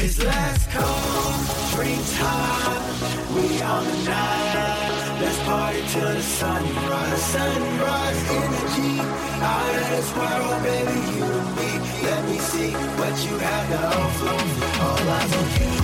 Cause let's go springtime. We on the night. Let's party till the sunrise. Sunrise energy. Out of this world, baby, you and me. Let me see what you have to offer. All eyes on you.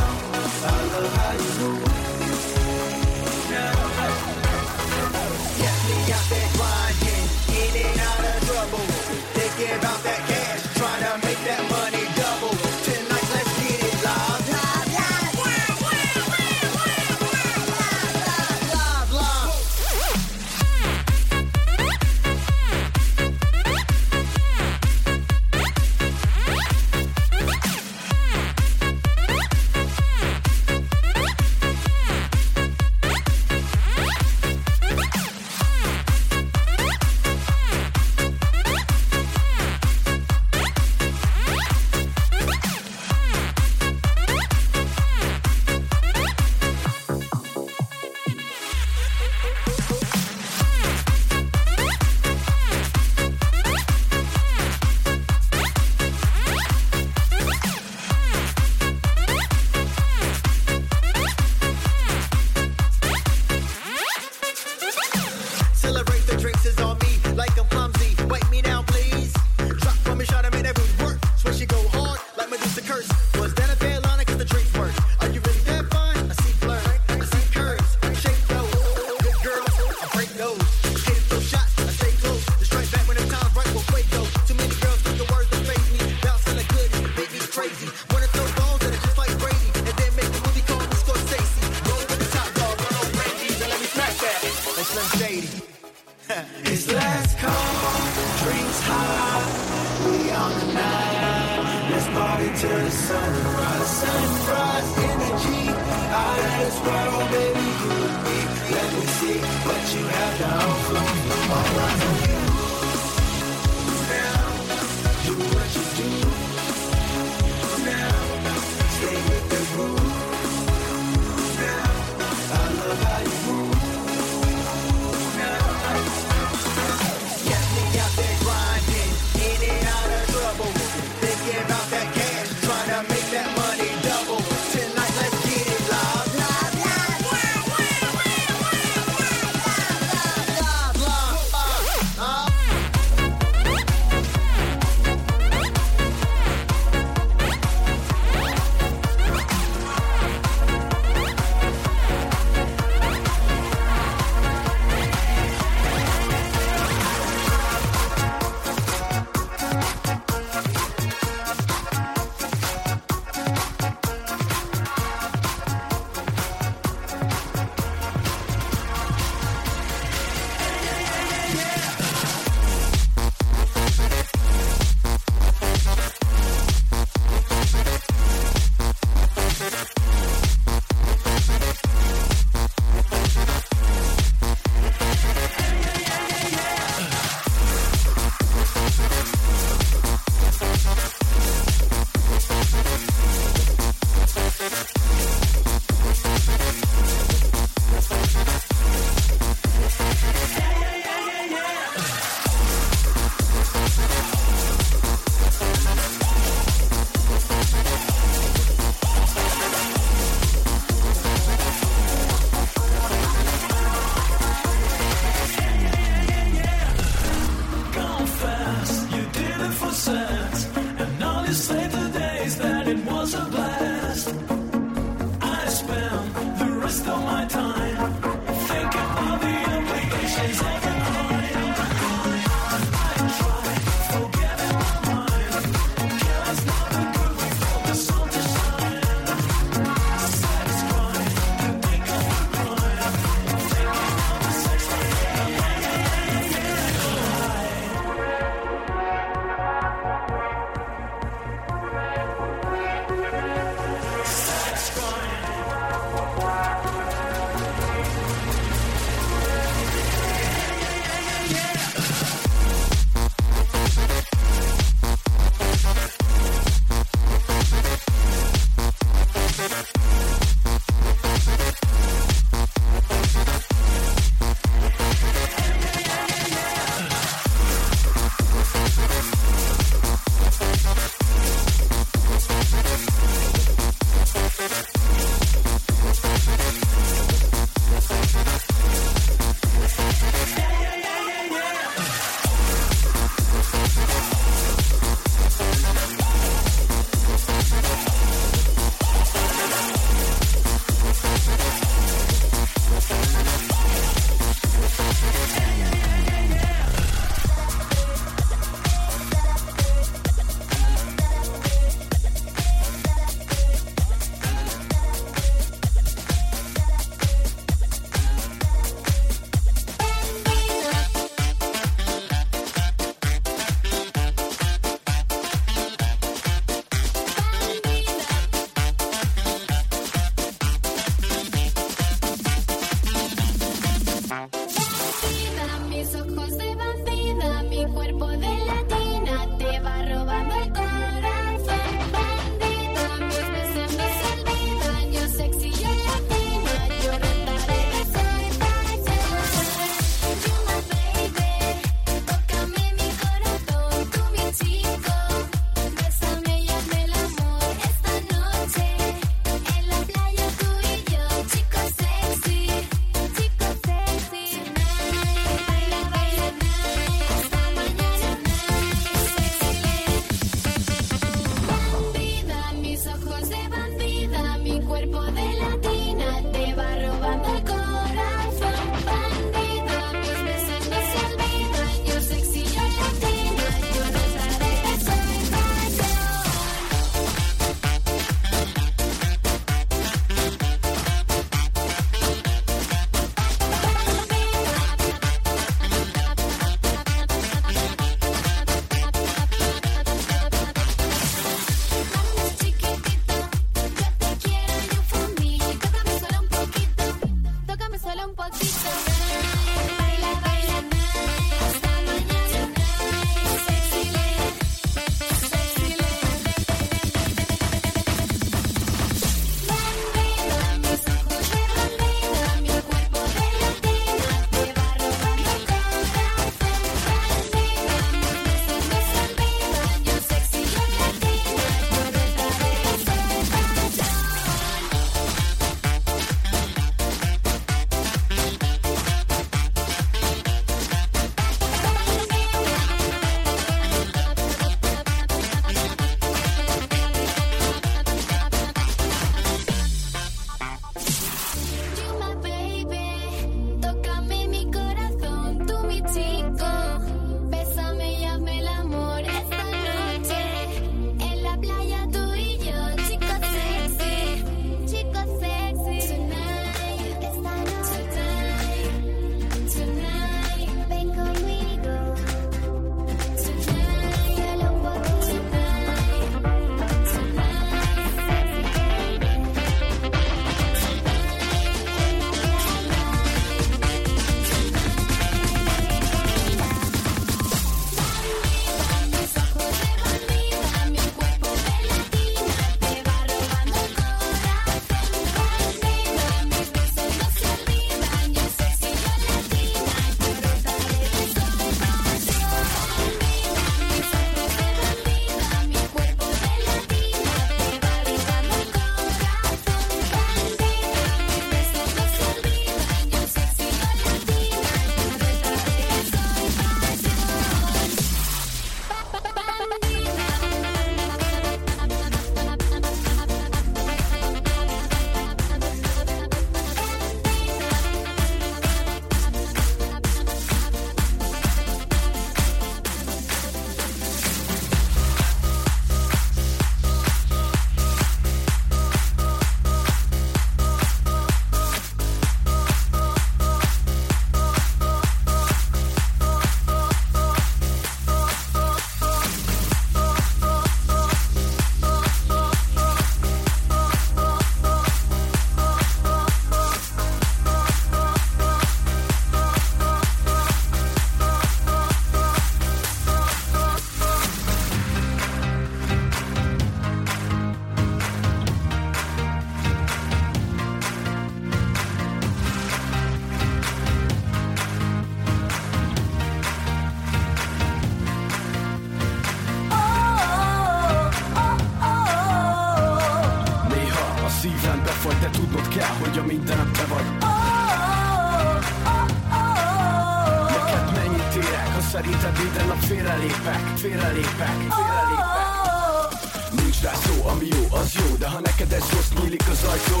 Nyílik az ajtó.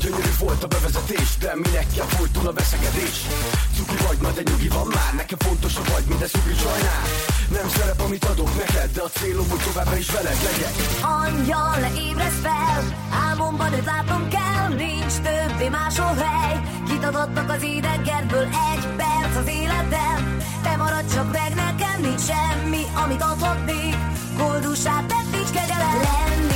Gyönyörű volt a bevezetés De minek kell folyton a veszekedés? Cuki vagy, na de nyugi van már Nekem fontos a vagy, minden szupi sajnál Nem szerep, amit adok neked De a célom, hogy továbbra is veled legyek. Angyal, ne ébresz fel Álmomban őt látnom kell Nincs többé máshol hely. Kitadottak az idegenből Egy perc az életem. Te maradj csak meg nekem Nincs semmi, amit adhatnék. Koldusát tett, nincs kegyelem. Lennék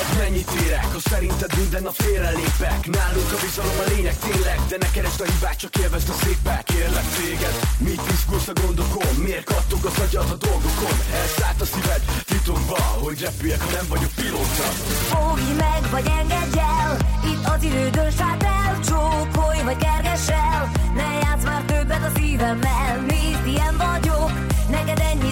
Neked mennyit érek, ha szerinted minden nap félrelépek. Nálunk a bizalom a lényeg tényleg De ne keresd a hibát, csak élvezd a szépek Kérlek téged, mit izgulsz a gondokon? Miért kattog az agyad a dolgokon? Elszállt a szíved titokba Hogy repüljek, ha nem vagyok pilóta. Fogj meg, vagy engedj el Itt az idő dönts át el. Csókolj, vagy kergess el Ne játsz már többet a szívemmel. Nézd, ilyen vagyok Neked ennyit